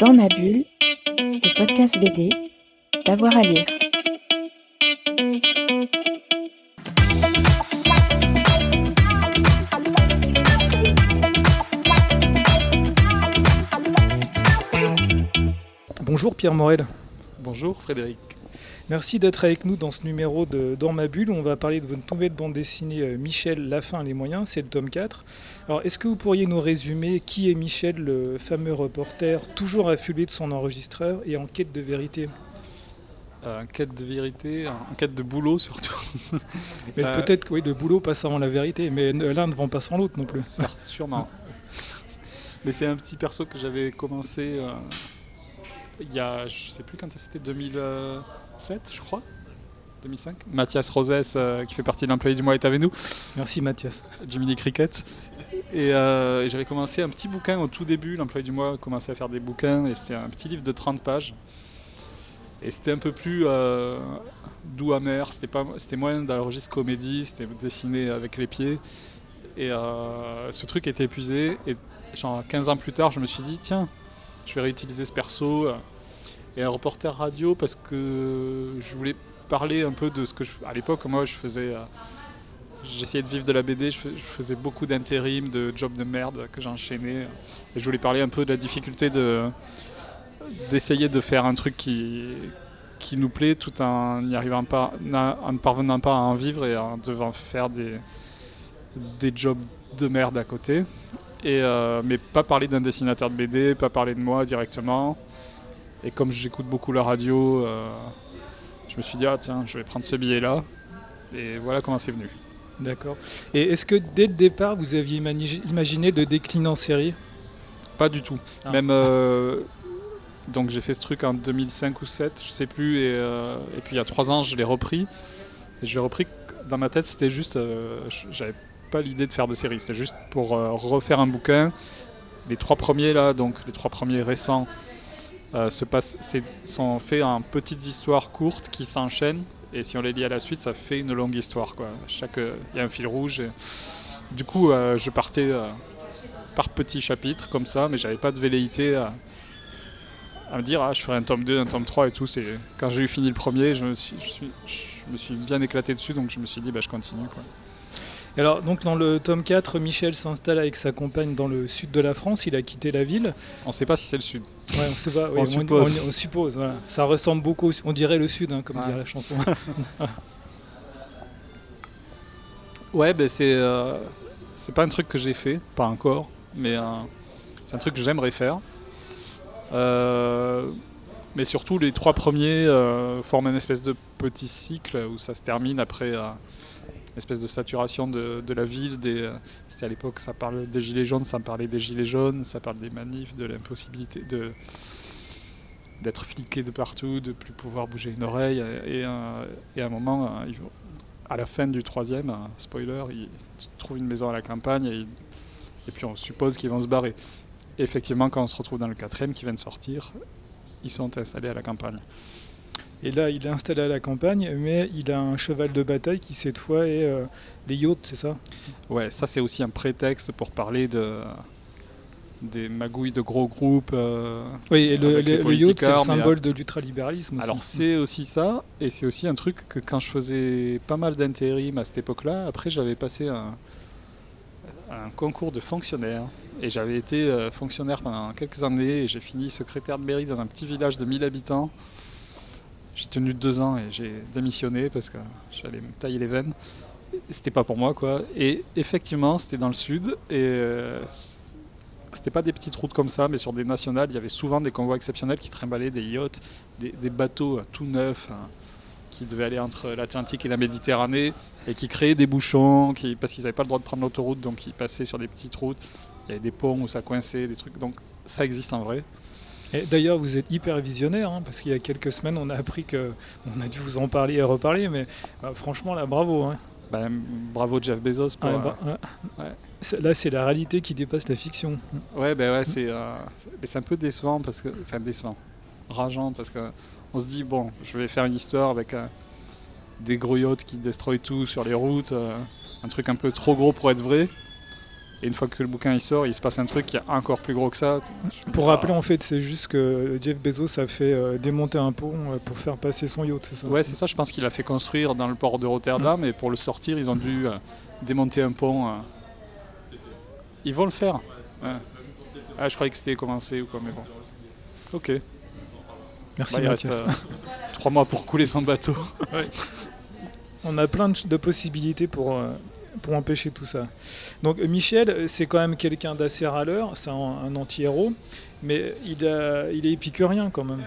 Dans ma bulle, le podcast BD, d'avoir à lire. Bonjour Pierre Morel. Bonjour Frédéric. Merci d'être avec nous dans ce numéro de Dans ma bulle. On va parler de votre nouvelle bande dessinée euh, Michel, la fin, les moyens. C'est le tome 4. Alors, est-ce que vous pourriez nous résumer qui est Michel, le fameux reporter, toujours affulé de son enregistreur et en quête de vérité? Euh, en quête de vérité, en quête de boulot surtout. mais euh, peut-être que oui, de boulot passe avant la vérité, mais l'un ne vend pas sans l'autre non plus. Sûrement. mais c'est un petit perso que j'avais commencé il y a, je sais plus quand c'était, 2000. 7, je crois. 2005. Mathias Rosès, euh, qui fait partie de l'employé du mois, est avec nous. Merci Mathias. Jiminy Cricket. Euh, et, j'avais commencé un petit bouquin au tout début. L'employé du mois commençait à faire des bouquins et c'était un petit livre de 30 pages. Et c'était un peu plus euh, doux, amer. C'était, pas, c'était moins dans le registre comédie, c'était dessiné avec les pieds. Et ce truc était épuisé. Et genre 15 ans plus tard, je me suis dit, tiens, je vais réutiliser ce perso et un reporter radio parce que je voulais parler un peu de ce que je, à l'époque moi je faisais euh, j'essayais de vivre de la BD je, faisais beaucoup d'intérim de jobs de merde que j'enchaînais. Et je voulais parler un peu de la difficulté de d'essayer de faire un truc qui qui nous plaît tout en n'y arrivant pas en ne parvenant pas à en vivre et en devant faire des des jobs de merde à côté. Et euh, mais pas parler d'un dessinateur de BD pas parler de moi directement et comme j'écoute beaucoup la radio, euh, je me suis dit, ah tiens, je vais prendre ce billet-là. Et voilà comment c'est venu. D'accord. Et est-ce que dès le départ, vous aviez imaginé de décliner en série? Pas du tout. Ah. Même. Euh, donc j'ai fait ce truc en 2005 ou 2007, je sais plus. Euh, et, puis il y a trois ans, je l'ai repris. Et je l'ai repris dans ma tête, c'était juste. J'avais pas l'idée de faire de série. C'était juste pour refaire un bouquin. Les trois premiers là, donc les trois premiers récents, se passe, sont faits en petites histoires courtes qui s'enchaînent et si on les lit à la suite, ça fait une longue histoire. Quoi. Il y a un fil rouge. Du coup, euh, je partais euh, par petits chapitres comme ça, mais j'avais pas de velléité à, me dire ah, je ferai un tome 2, un tome 3 et tout. Quand j'ai eu fini le premier, je me suis, je, me suis bien éclaté dessus, donc je me suis dit bah, je continue. Quoi alors, donc dans le tome 4, Michel s'installe avec sa compagne dans le sud de la France. Il a quitté la ville. On ne sait pas si c'est le sud. Ouais, on sait pas. on, suppose. On, suppose Ça ressemble beaucoup. On dirait le sud, hein, comme dirait la chanson. ouais, ben c'est euh, c'est pas un truc que j'ai fait, pas encore, mais euh, c'est un truc que j'aimerais faire. Euh, mais surtout, les trois premiers forment une espèce de petit cycle où ça se termine après espèce de saturation de, la ville. Euh, c'était à l'époque, ça parle des gilets jaunes, ça parlait des gilets jaunes, ça parle des manifs, de l'impossibilité de d'être fliqué de partout, de plus pouvoir bouger une oreille. Et, euh, à un moment, euh, à la fin du troisième, spoiler, ils trouvent une maison à la campagne et, et puis on suppose qu'ils vont se barrer. Et effectivement, quand on se retrouve dans le quatrième qui vient de sortir, ils sont installés à la campagne. Et là, il est installé à la campagne, mais il a un cheval de bataille qui, cette fois, est euh, les yachts, c'est ça? Ouais, ça, c'est aussi un prétexte pour parler de des magouilles de gros groupes. Euh, oui, et le, yacht, c'est le symbole de l'ultralibéralisme. Alors, c'est aussi ça, et c'est aussi un truc que quand je faisais pas mal d'intérim à cette époque-là, après, j'avais passé un, un, concours de fonctionnaire, et j'avais été euh, fonctionnaire pendant quelques années, et j'ai fini secrétaire de mairie dans un petit village de 1000 habitants. J'ai tenu deux ans et j'ai démissionné parce que j'allais me tailler les veines. C'était pas pour moi quoi. Et effectivement, c'était dans le sud et euh, c'était pas des petites routes comme ça, mais sur des nationales, il y avait souvent des convois exceptionnels qui trimballaient des yachts, des, bateaux tout neufs hein, qui devaient aller entre l'Atlantique et la Méditerranée et qui créaient des bouchons parce qu'ils n'avaient pas le droit de prendre l'autoroute, donc ils passaient sur des petites routes. Il y avait des ponts où ça coinçait, des trucs. Donc ça existe en vrai. D'ailleurs, vous êtes hyper visionnaire, hein, parce qu'il y a quelques semaines, on a appris que. On a dû vous en parler et reparler, mais euh, franchement, là, bravo. Hein. Bah, bravo Jeff Bezos. Pour, bah, Là, c'est la réalité qui dépasse la fiction. Ouais, ben ouais, c'est euh, un peu décevant, parce que. Enfin, décevant. Rageant, parce que on se dit, bon, je vais faire une histoire avec euh, des gros yachts qui destroyent tout sur les routes, un truc un peu trop gros pour être vrai. Et une fois que le bouquin il sort, il se passe un truc qui est encore plus gros que ça. Pour Ah. rappeler, en fait, c'est juste que Jeff Bezos a fait euh, démonter un pont euh, pour faire passer son yacht, c'est ça Ouais, c'est ça, je pense qu'il a fait construire dans le port de Rotterdam et pour le sortir, ils ont dû euh, démonter un pont. euh. Ils vont le faire. Ouais. Ah, je croyais que c'était commencé ou quoi, mais bon. Ok. Merci Bah, il Mathias. trois mois pour couler son bateau. On a plein de, possibilités pour, pour empêcher tout ça. Donc Michel, c'est quand même quelqu'un d'assez râleur, c'est un, un anti-héros, mais il, a- il est épicurien quand même.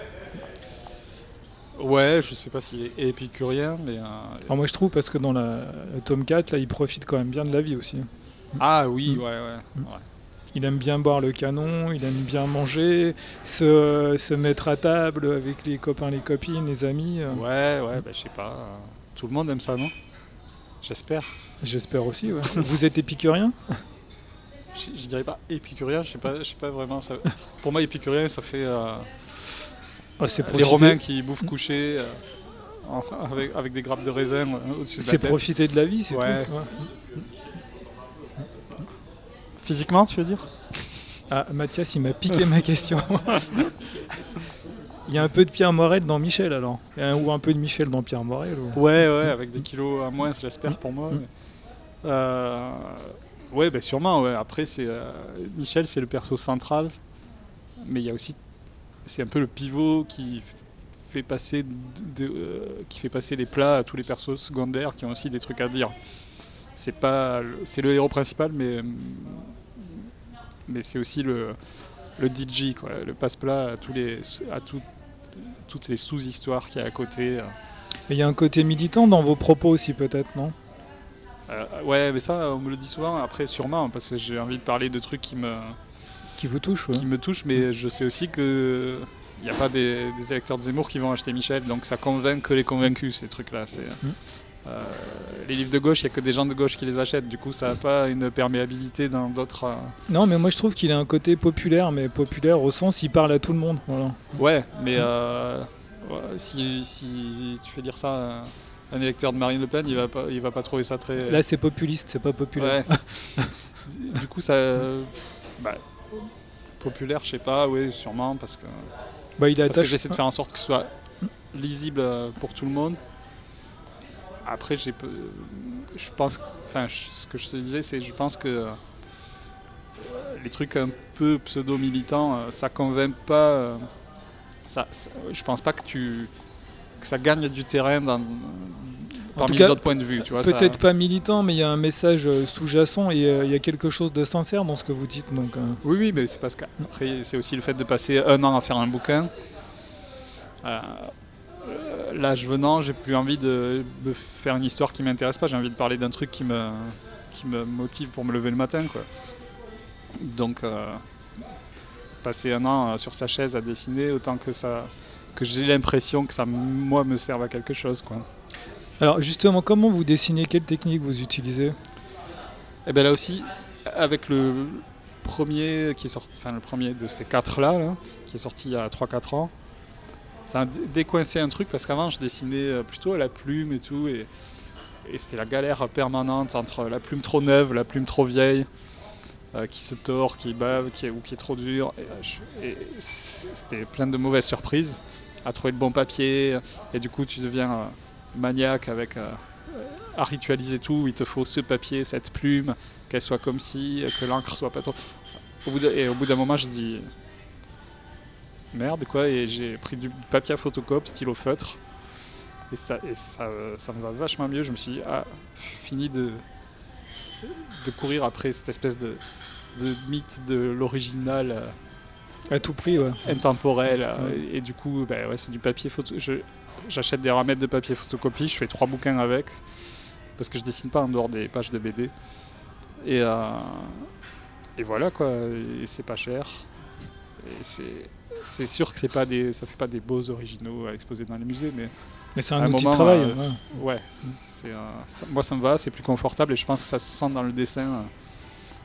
Ouais, je sais pas s'il est épicurien, mais. euh, Alors moi je trouve parce que dans la, le tome 4, là, il profite quand même bien de la vie aussi. Ah oui, Mm. ouais, ouais. Mm. ouais. Il aime bien boire le canon, il aime bien manger, se, se mettre à table avec les copains, les copines, les amis. euh, Ouais, ouais, bah, je sais pas. euh, Tout le monde aime ça, non? J'espère. J'espère aussi. ouais. Vous êtes épicurien? Je, je dirais pas épicurien, je sais pas, je sais pas vraiment. Ça... Pour moi, épicurien, ça fait euh, Ah, C'est les Romains qui bouffent couchés euh, avec, avec des grappes de raisin euh, au-dessus de la C'est profiter de la vie, c'est Ouais. tout. ouais. Physiquement, tu veux dire? Ah, Mathias, il m'a piqué ma question. Il y a un peu de Pierre Morel dans Michel alors un- Ou un peu de Michel dans Pierre Morel ou- Ouais, ouais, avec des kilos à moins, j'espère pour moi. Mm. mais- Euh, ouais, bah, sûrement. Ouais. Après, c'est euh, Michel, c'est le perso central, mais il y a aussi, c'est un peu le pivot qui fait passer, de- euh, qui fait passer les plats à tous les persos secondaires qui ont aussi des trucs à dire. C'est pas, le- c'est le héros principal, mais mais c'est aussi le le DJ, quoi, le passe-plat à tous les à tout- toutes les sous-histoires qu'il y a à côté. euh. Il y a un côté militant dans vos propos aussi peut-être, non? Euh, ouais, mais ça, on me le dit souvent. Après, sûrement, parce que j'ai envie de parler de trucs qui me, Qui vous touche ouais. qui me touchent, mais je sais aussi que il n'y a pas des, des électeurs de Zemmour qui vont acheter Michel, donc ça convainc que les convaincus, ces trucs-là. C'est, euh, les livres de gauche, il n'y a que des gens de gauche qui les achètent, du coup, ça n'a pas une perméabilité dans d'autres. euh, Non, mais moi je trouve qu'il a un côté populaire, mais populaire au sens il parle à tout le monde. Voilà. Ouais, mais euh, ouais, si, si tu fais dire ça à un électeur de Marine Le Pen, il va pas, il va pas trouver ça très. Là c'est populiste, c'est pas populaire. Ouais. du coup, ça. bah, populaire, je sais pas, oui, sûrement, parce que, Bah, il parce que j'essaie de faire en sorte que ce soit lisible pour tout le monde. Après, j'ai je pense, enfin, ce que je te disais, c'est, je pense que euh, les trucs un peu pseudo-militants, euh, ça convainc pas. euh, ça, ça- je pense pas que tu que ça gagne du terrain dans, parmi cas, les autres points de vue, tu vois. ça- Peut-être pas militant, mais il y a un message sous-jacent et euh, il y a quelque chose de sincère dans ce que vous dites. Donc, euh, Oui, oui, mais c'est parce qu'après, c'est aussi le fait de passer un an à faire un bouquin. Euh, L'âge venant, j'ai plus envie de, de faire une histoire qui m'intéresse pas. J'ai envie de parler d'un truc qui me, qui me motive pour me lever le matin, quoi. Donc, euh, passer un an euh, sur sa chaise à dessiner, autant que ça, que j'ai l'impression que ça, moi, me serve à quelque chose, quoi. Alors justement, comment vous dessinez? Quelle technique vous utilisez? Et bien là aussi, avec le premier qui est sorti, enfin le premier de ces quatre là, là, qui est sorti il y a 3-4 ans, ça a dé- décoincé un truc parce qu'avant je dessinais euh, plutôt à la plume et tout, et, c'était la galère permanente entre la plume trop neuve, la plume trop vieille, euh, qui se tord, qui bave, qui est, ou qui est trop dure. Et, euh, c'était plein de mauvaises surprises à trouver le bon papier, et du coup tu deviens maniaque avec. à ritualiser tout, il te faut ce papier, cette plume, qu'elle soit comme si, que l'encre soit pas trop. Et au bout d'un moment, je dis merde quoi, et j'ai pris du papier à photocope, stylo feutre, et ça, et ça, ça me va vachement mieux. Je me suis dit, ah, fini de, de courir après cette espèce de, de mythe de l'original euh, À tout prix, ouais. intemporel, euh, Ouais. et, et du coup, bah, ouais, c'est du papier photo. J'achète des ramettes de papier photocopie, je fais trois bouquins avec, parce que je dessine pas en dehors des pages de BD. Et, euh, et voilà quoi, et c'est pas cher. Et c'est c'est sûr que c'est pas des, ça fait pas des beaux originaux à exposer dans les musées, mais Mais c'est un un outil moment, de travail. euh, ouais. ouais, c'est, euh, ça- moi ça me va, c'est plus confortable et je pense que ça se sent dans le dessin euh,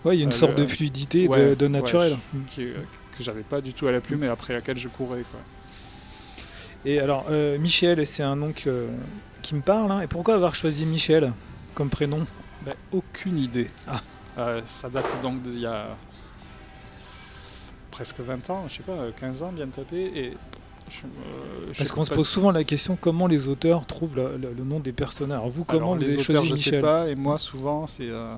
Ouais, il y a une euh, sorte le- de fluidité, de- ouais, naturel. qui, euh, que j'avais pas du tout à la plume et après laquelle je courais. Quoi. Et alors, euh, Michel, c'est un nom que- qui me parle. hein. Et pourquoi avoir choisi Michel comme prénom? Bah, aucune idée. Ah. Euh, ça date donc d'il y a presque 20 ans, je sais pas, 15 ans bien tapé. Et je, euh, je Parce sais qu'on se pose souvent la question comment les auteurs trouvent le, nom des personnages? Alors vous, comment Alors, vous les avez auteurs, choisi je sais Michel? pas, et moi souvent c'est euh,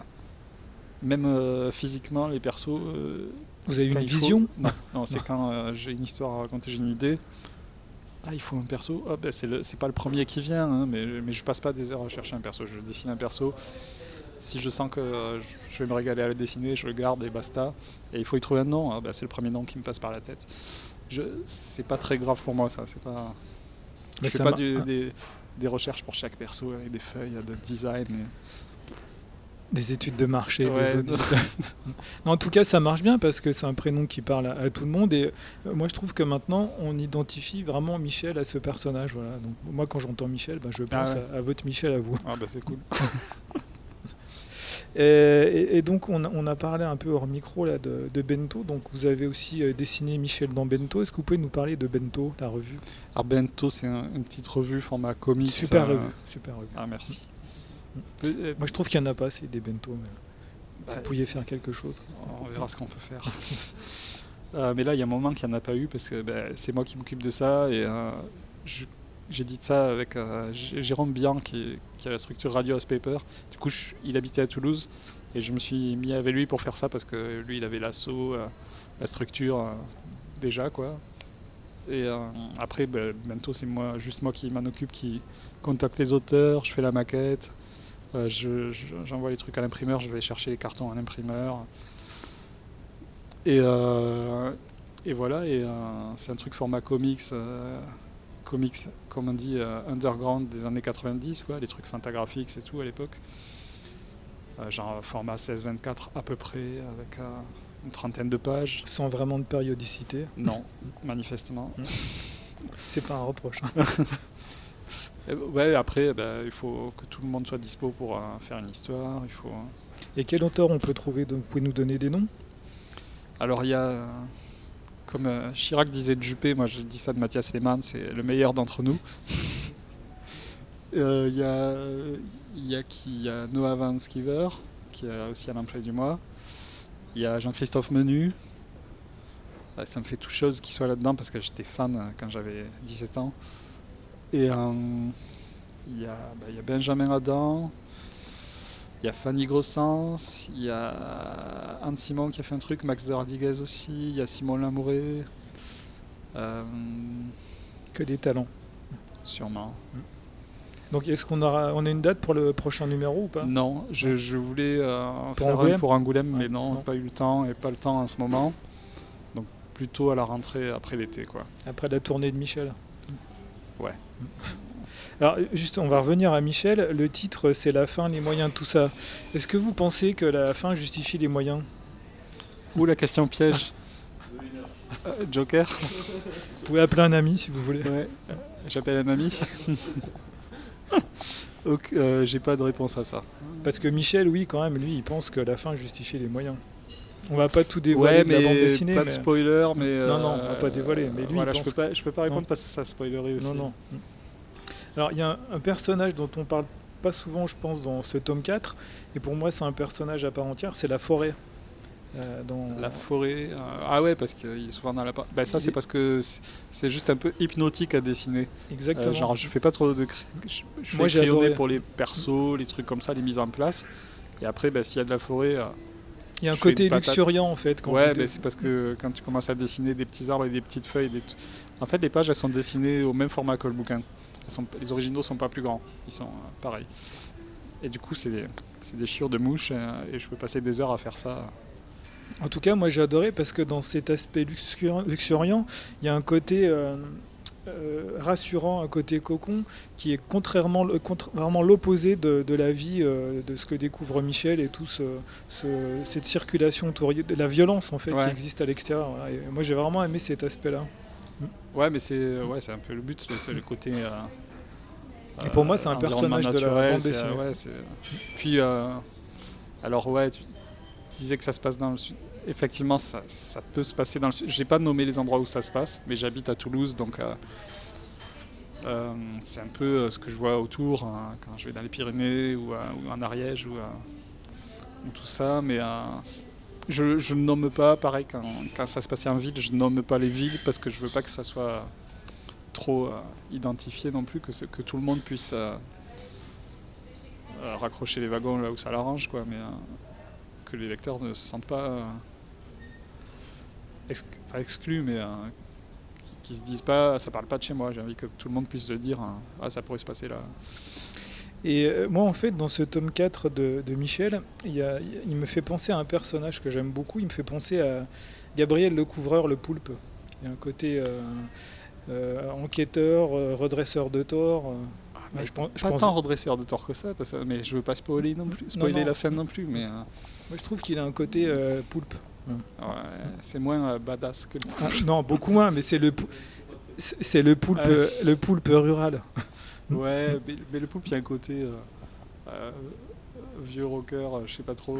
même euh, physiquement les persos. euh, Vous avez une faut- vision? Non, non, c'est quand j'ai une histoire à raconter, j'ai une idée. Ah, il faut un perso. Ah, ben, c'est pas le premier qui vient, hein, mais, mais je passe pas des heures à chercher un perso. Je dessine un perso. Si je sens que euh, je- vais me régaler à le dessiner, je le garde et basta. Et il faut y trouver un nom. Ah, ben, c'est le premier nom qui me passe par la tête. Je, c'est pas très grave pour moi, ça. C'est pas. Mais je fais pas du- ah. des, des recherches pour chaque perso avec des feuilles de design. Des études de marché, Ouais, des audits. Non, en tout cas, ça marche bien parce que c'est un prénom qui parle à, à tout le monde. Et euh, moi, je trouve que maintenant, on identifie vraiment Michel à ce personnage. Voilà. Donc, moi, quand j'entends Michel, bah, je pense ouais. à, à votre Michel à vous. Ah, bah, c'est cool. Et, et- et donc, on a, on a parlé un peu hors micro là, de, de Bento. Donc, vous avez aussi euh, dessiné Michel dans Bento. Est-ce que vous pouvez nous parler de Bento, la revue? Alors, Bento, c'est un- une petite revue format comics. Super euh, revue. Super revue. Ah, merci. Moi, je trouve qu'il n'y en a pas assez des Bento. Mais Bah, si vous pouviez faire quelque chose. On verra ce qu'on peut faire. Euh, mais là, il y a un moment qu'il n'y en a pas eu parce que ben, c'est moi qui m'occupe de ça. Et euh, je- j'ai dit ça avec euh, Jérôme Bian qui, a la structure Radio House Paper. Du coup, il habitait à Toulouse et je me suis mis avec lui pour faire ça parce que lui, il avait l'assaut, euh, la structure euh, déjà. quoi. Et après, ben, bientôt, c'est moi, juste moi qui m'en occupe, qui contacte les auteurs, je fais la maquette. je- je- J'envoie les trucs à l'imprimeur, je vais chercher les cartons à l'imprimeur. Et, et voilà, et c'est un truc format comics, comics, comme on dit, euh, underground des années 90, quoi, les trucs fantagraphiques et tout à l'époque. Euh, genre format 16-24 à peu près, avec euh, une trentaine de pages. Sans vraiment de périodicité. Non, manifestement. C'est pas un reproche. hein. Ouais, après, bah, il faut que tout le monde soit dispo pour euh, faire une histoire. Il faut. euh, Et quel auteur on peut trouver Donc, Vous pouvez nous donner des noms? Alors il y a, comme euh, Chirac disait de Juppé, moi je dis ça de Mathias Lehmann, c'est le meilleur d'entre nous. Euh, Il y, a, y a qui? Il y a Noah Van Skiver, qui est aussi à l'emploi du mois. Il y a Jean-Christophe Menu. Euh, Ça me fait tout chose qu'il soit là-dedans parce que j'étais fan quand j'avais 17 ans. Et il, y a, bah, y a Benjamin Adam, il y a Fanny Grossens, il y a Anne Simon qui a fait un truc, Max de Radiguez aussi, il y a Simon Lamouré. Euh, Que des talents. sûrement. Donc est-ce qu'on aura on a une date pour le prochain numéro ou pas? Non, je, je voulais euh, Pour faire Angoulême? un pour Angoulême, mais non, non. pas eu le temps et pas le temps en ce moment. Donc plutôt à la rentrée après l'été quoi. Après la tournée de Michel Ouais. Alors juste on va revenir à Michel. Le titre c'est la fin, les moyens, tout ça. Est-ce que vous pensez que la fin justifie les moyens? Ou la question piège. Euh, Joker Vous pouvez appeler un ami si vous voulez. Ouais. J'appelle un ami. Ok, euh, J'ai pas de réponse à ça. Parce que Michel, oui, quand même, lui, il pense que la fin justifie les moyens. On va pas tout dévoiler Ouais, de la bande mais dessinée. pas de mais- spoiler, mais Non, non, euh, on va pas dévoiler, mais lui, il voilà, je pense peux pas, je peux pas répondre Non. parce que ça spoilerait aussi. Non, non. Alors, il y a un, un personnage dont on parle pas souvent, je pense, dans ce tome 4, et pour moi, c'est un personnage à part entière, c'est la forêt. Euh, dans... La forêt. euh, ah ouais, parce qu'il est souvent dans la. Bah, ça, c'est est- parce que c'est- juste un peu hypnotique à dessiner. Euh, Exactement. genre, je fais pas trop de. Je, je Moi, j'ai pour les persos, les trucs comme ça, les mises en place. Et après, bah, s'il y a de la forêt. euh, il y a un côté luxuriant, en fait. Quand ouais, mais c'est parce que quand tu commences à dessiner des petits arbres et des petites feuilles. Des En fait, les pages, elles sont dessinées au même format que le bouquin. Sont- Les originaux sont pas plus grands. Ils sont euh, pareils. Et du coup, c'est des, des chiures de mouches. euh, et je peux passer des heures à faire ça. En tout cas, moi j'ai adoré parce que dans cet aspect luxuriant, il y a un côté euh, euh, rassurant, un côté cocon qui est contrairement, contrairement l'opposé de, de la vie, euh, de ce que découvre Michel et tout ce, ce- cette circulation autour de la violence en fait qui existe à l'extérieur. voilà. Moi j'ai vraiment aimé cet aspect-là. Ouais, mais c'est ouais, c'est un peu le but, le, côté. euh, Et pour moi, c'est un environnement personnage de la bande dessinée. euh, ouais, Puis, euh, alors ouais, tu disais que ça se passe dans le sud. Effectivement, ça, ça peut se passer dans le sud. J'ai pas nommé les endroits où ça se passe, mais j'habite à Toulouse, donc euh, euh, c'est un peu euh, ce que je vois autour hein, quand je vais dans les Pyrénées ou, euh, ou en Ariège ou, euh, ou tout ça, mais euh, je, je ne nomme pas, pareil, quand, quand ça se passait en ville, je nomme pas les villes parce que je veux pas que ça soit trop euh, identifié non plus, que, que tout le monde puisse euh, euh, raccrocher les wagons là où ça l'arrange, quoi, mais que les lecteurs ne se sentent pas ex- pas exclus, mais euh, qui, qui se disent pas, ça parle pas de chez moi. J'ai envie que tout le monde puisse se dire, hein, ah, ça pourrait se passer là. Et euh, moi, en fait, dans ce tome 4 de, de Michel, il, y a- il me fait penser à un personnage que j'aime beaucoup. Il me fait penser à Gabriel le Couvreur, le poulpe. Il y a un côté euh, euh, enquêteur, euh, redresseur de tort. Ouais, je pense- je pas pense- tant redresseur de tort que ça, parce que- mais je veux pas spoiler non plus, spoiler non. la fin non plus, mais Moi, je trouve qu'il a un côté poulpe. ouais, c'est moins badass que le Ah, non, beaucoup moins, mais c'est le, c'est le poulpe, Ah. le poulpe rural. Ouais, mais, mais le poulpe, il y a un côté euh, euh, vieux rocker, euh, je sais pas trop.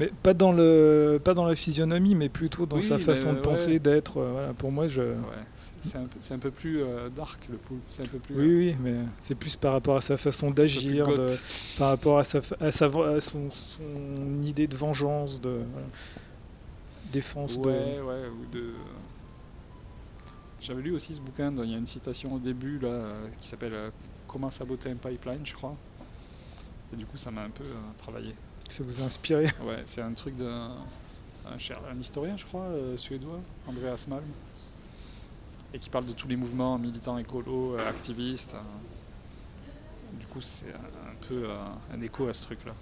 Mais pas dans, le, pas dans la physionomie, mais plutôt dans Oui, sa mais, façon de ouais. penser, d'être. voilà, pour moi, je. Ouais, c'est un, un peu plus euh, dark le poulpe, c'est un peu plus. Oui, oui, mais c'est plus par rapport à sa façon d'agir, par rapport à, sa, fa- à, sa, à son, son idée de vengeance, de voilà, défense. Ouais, de... ouais, ou de. J'avais lu aussi ce bouquin, il y a une citation au début là, qui s'appelle Comment saboter un pipeline, je crois. Et du coup, ça m'a un peu euh, travaillé. Ça vous a inspiré Ouais, c'est un truc d'un un, un historien, je crois, euh, suédois, Andreas Malm, et qui parle de tous les mouvements militants écolos, euh, activistes. Du coup, c'est un, peu un écho à ce truc-là.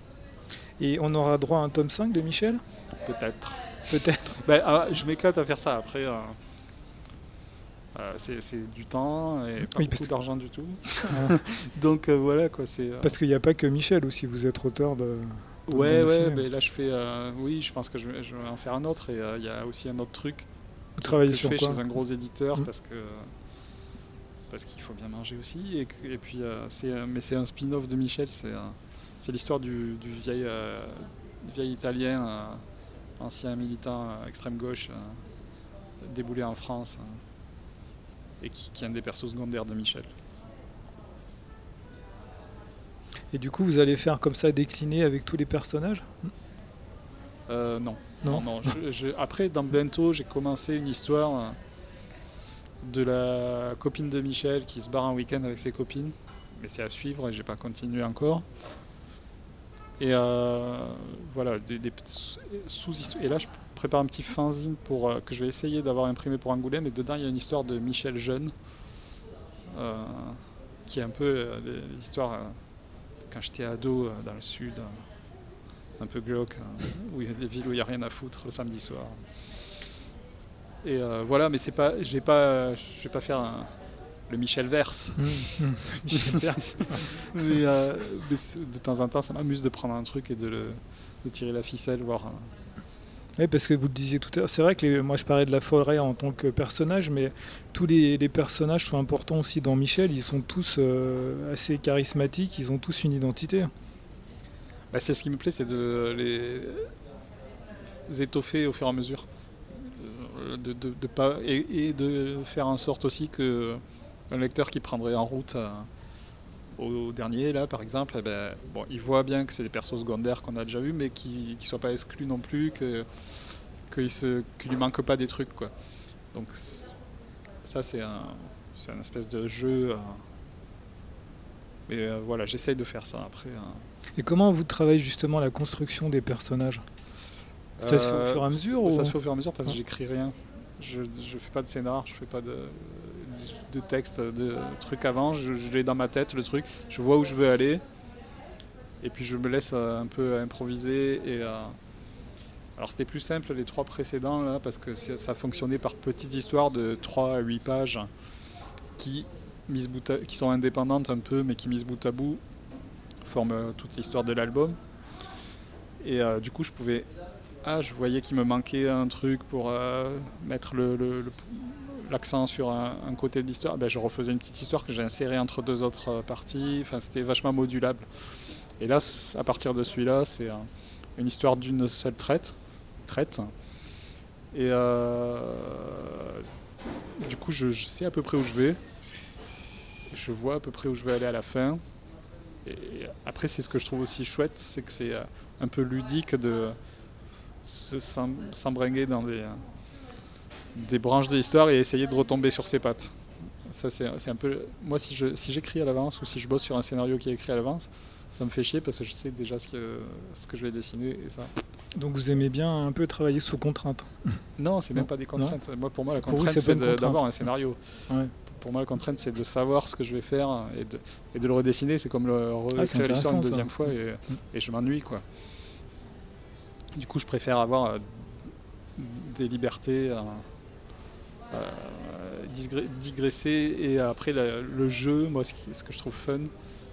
Et on aura droit à un tome 5 de Michel? Peut-être. Peut-être. Ben, ah, je m'éclate à faire ça. Après, euh, c'est du temps et pas Oui, beaucoup d'argent du tout. Ah. Donc euh, voilà quoi. C'est. euh, Parce qu'il n'y a pas que Michel aussi, vous êtes auteur de. de ouais, ouais. ben là, je fais. euh, oui, je pense que je vais, je vais en faire un autre. Et il y a aussi un autre truc Vous travaillez que je sur fais quoi chez un gros éditeur Mm. parce que parce qu'il faut bien manger aussi. Et, puis, c'est, mais c'est un spin-off de Michel. C'est, l'histoire du, du vieil, vieil Italien, ancien militant extrême gauche, déboulé en France, euh, et qui, qui est un des persos secondaires de Michel. Et du coup, vous allez faire comme ça décliner avec tous les personnages? Euh, non. Non. non, je- je- après, dans Bento, j'ai commencé une histoire euh, de la copine de Michel qui se barre un week-end avec ses copines. Mais c'est à suivre et j'ai pas continué encore. Et euh, voilà, des, des sous-histoires. Et là, je prépare un petit fanzine pour, euh, que je vais essayer d'avoir imprimé pour Angoulême. Et dedans, il y a une histoire de Michel Jeune, euh, qui est un peu l'histoire quand j'étais ado dans le sud. un peu glauque, hein, où il y a des villes où il n'y a rien à foutre le samedi soir. Et voilà, mais c'est pas, j'ai pas, je vais pas faire un- le Michel Verse. Michel Verse. mais, euh, mais de temps en temps, ça m'amuse de prendre un truc et de, le, de tirer la ficelle, voir. euh, Oui, parce que vous le disiez tout à l'heure, c'est vrai que les- moi je parlais de la forêt en tant que personnage, mais tous les, les personnages sont importants aussi dans Michel, ils sont tous euh, assez charismatiques, ils ont tous une identité. Bah, c'est ce qui me plaît, c'est de les étoffer au fur et à mesure. De, de- de pas, et, et de faire en sorte aussi que un lecteur qui prendrait en route euh, au dernier, là par exemple, eh ben, bon, il voit bien que c'est des persos secondaires qu'on a déjà vus, mais qui ne soient pas exclus non plus, que- qu'il ne lui manque pas des trucs. Quoi. Donc ça, c'est un, c'est un espèce de jeu. euh, mais euh, voilà, j'essaye de faire ça après. hein. Et comment vous travaillez justement la construction des personnages? Ça se fait au fur et à mesure Ça ou- se fait au fur et à mesure parce que j'écris rien. Je ne fais pas de scénar, je fais pas de, de texte, de trucs avant. Je, l'ai dans ma tête, le truc. Je vois où je veux aller. Et puis je me laisse euh, un peu improviser. Et, euh, alors c'était plus simple les trois précédents là parce que ça fonctionnait par petites histoires de 3 à 8 pages qui, bout à- qui sont indépendantes un peu mais qui mises bout à bout forment euh, toute l'histoire de l'album. Et du coup je pouvais ah, je voyais qu'il me manquait un truc pour mettre le- l'accent sur un, côté de l'histoire. Ben, je refaisais une petite histoire que j'ai insérée entre deux autres euh, parties. Enfin, c'était vachement modulable. Et là, à partir de celui-là, c'est un- une histoire d'une seule traite. traite. Et euh, du coup, je, sais à peu près où je vais. Je vois à peu près où je vais aller à la fin. Et après, c'est ce que je trouve aussi chouette, c'est que c'est un peu ludique de se s'embringuer dans des, des branches de l'histoire et essayer de retomber sur ses pattes. Ça, c'est un peu. Moi, si j'écris si à l'avance ou si je bosse sur un scénario qui est écrit à l'avance, ça me fait chier parce que je sais déjà ce que, ce que je vais dessiner et ça. Donc vous aimez bien un peu travailler sous contrainte? Non, c'est même pas des contraintes. Moi, pour moi, la contrainte, c'est d'avoir un scénario. Pour moi, la contrainte, c'est de savoir ce que je vais faire et de, et de le redessiner. C'est comme le réécrire ah, l'histoire une deuxième fois et, mm. et je m'ennuie, quoi. Du coup, je préfère avoir euh, des libertés. Digresser et après le jeu, moi ce, que je trouve fun,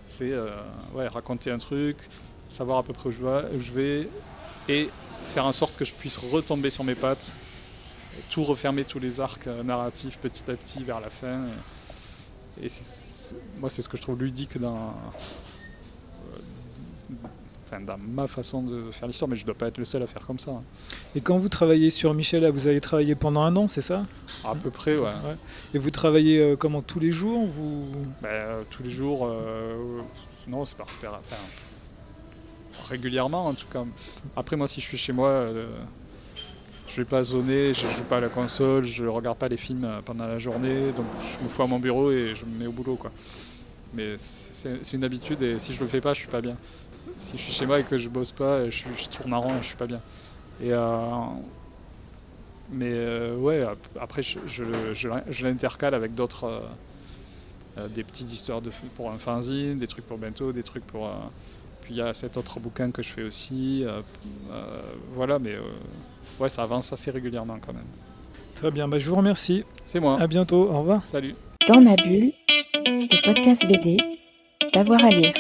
c'est euh, raconter un truc, savoir à peu près où je, vais, et faire en sorte que je puisse retomber sur mes pattes, tout refermer tous les arcs euh, narratifs petit à petit vers la fin. Et, moi c'est ce que je trouve ludique dans, enfin, dans ma façon de faire l'histoire, mais je ne dois pas être le seul à faire comme ça. Hein. Et quand vous travaillez sur Michel, vous avez travaillé pendant un an, c'est ça? À peu près, ouais. Et vous travaillez euh, comment tous les jours vous... Ben, euh, tous les jours, euh, non, c'est pas enfin, régulièrement en tout cas. Après, moi, si je suis chez moi, je vais pas zoner, je joue pas à la console, je regarde pas les films pendant la journée, donc je me fous à mon bureau et je me mets au boulot, quoi. Mais c'est une habitude et si je le fais pas, je suis pas bien si je suis chez moi et que je bosse pas, je, tourne en rond et je suis pas bien. Et, euh, mais euh, ouais, après je, je, l'intercale avec d'autres, euh, des petites histoires de, pour un fanzine, des trucs pour bento, des trucs pour. puis il y a cet autre bouquin que je fais aussi. voilà, mais ouais, ça avance assez régulièrement quand même. Très bien, bah, je vous remercie. C'est moi. À bientôt, au revoir. Salut. Dans ma bulle, le podcast BD, d'avoir à lire.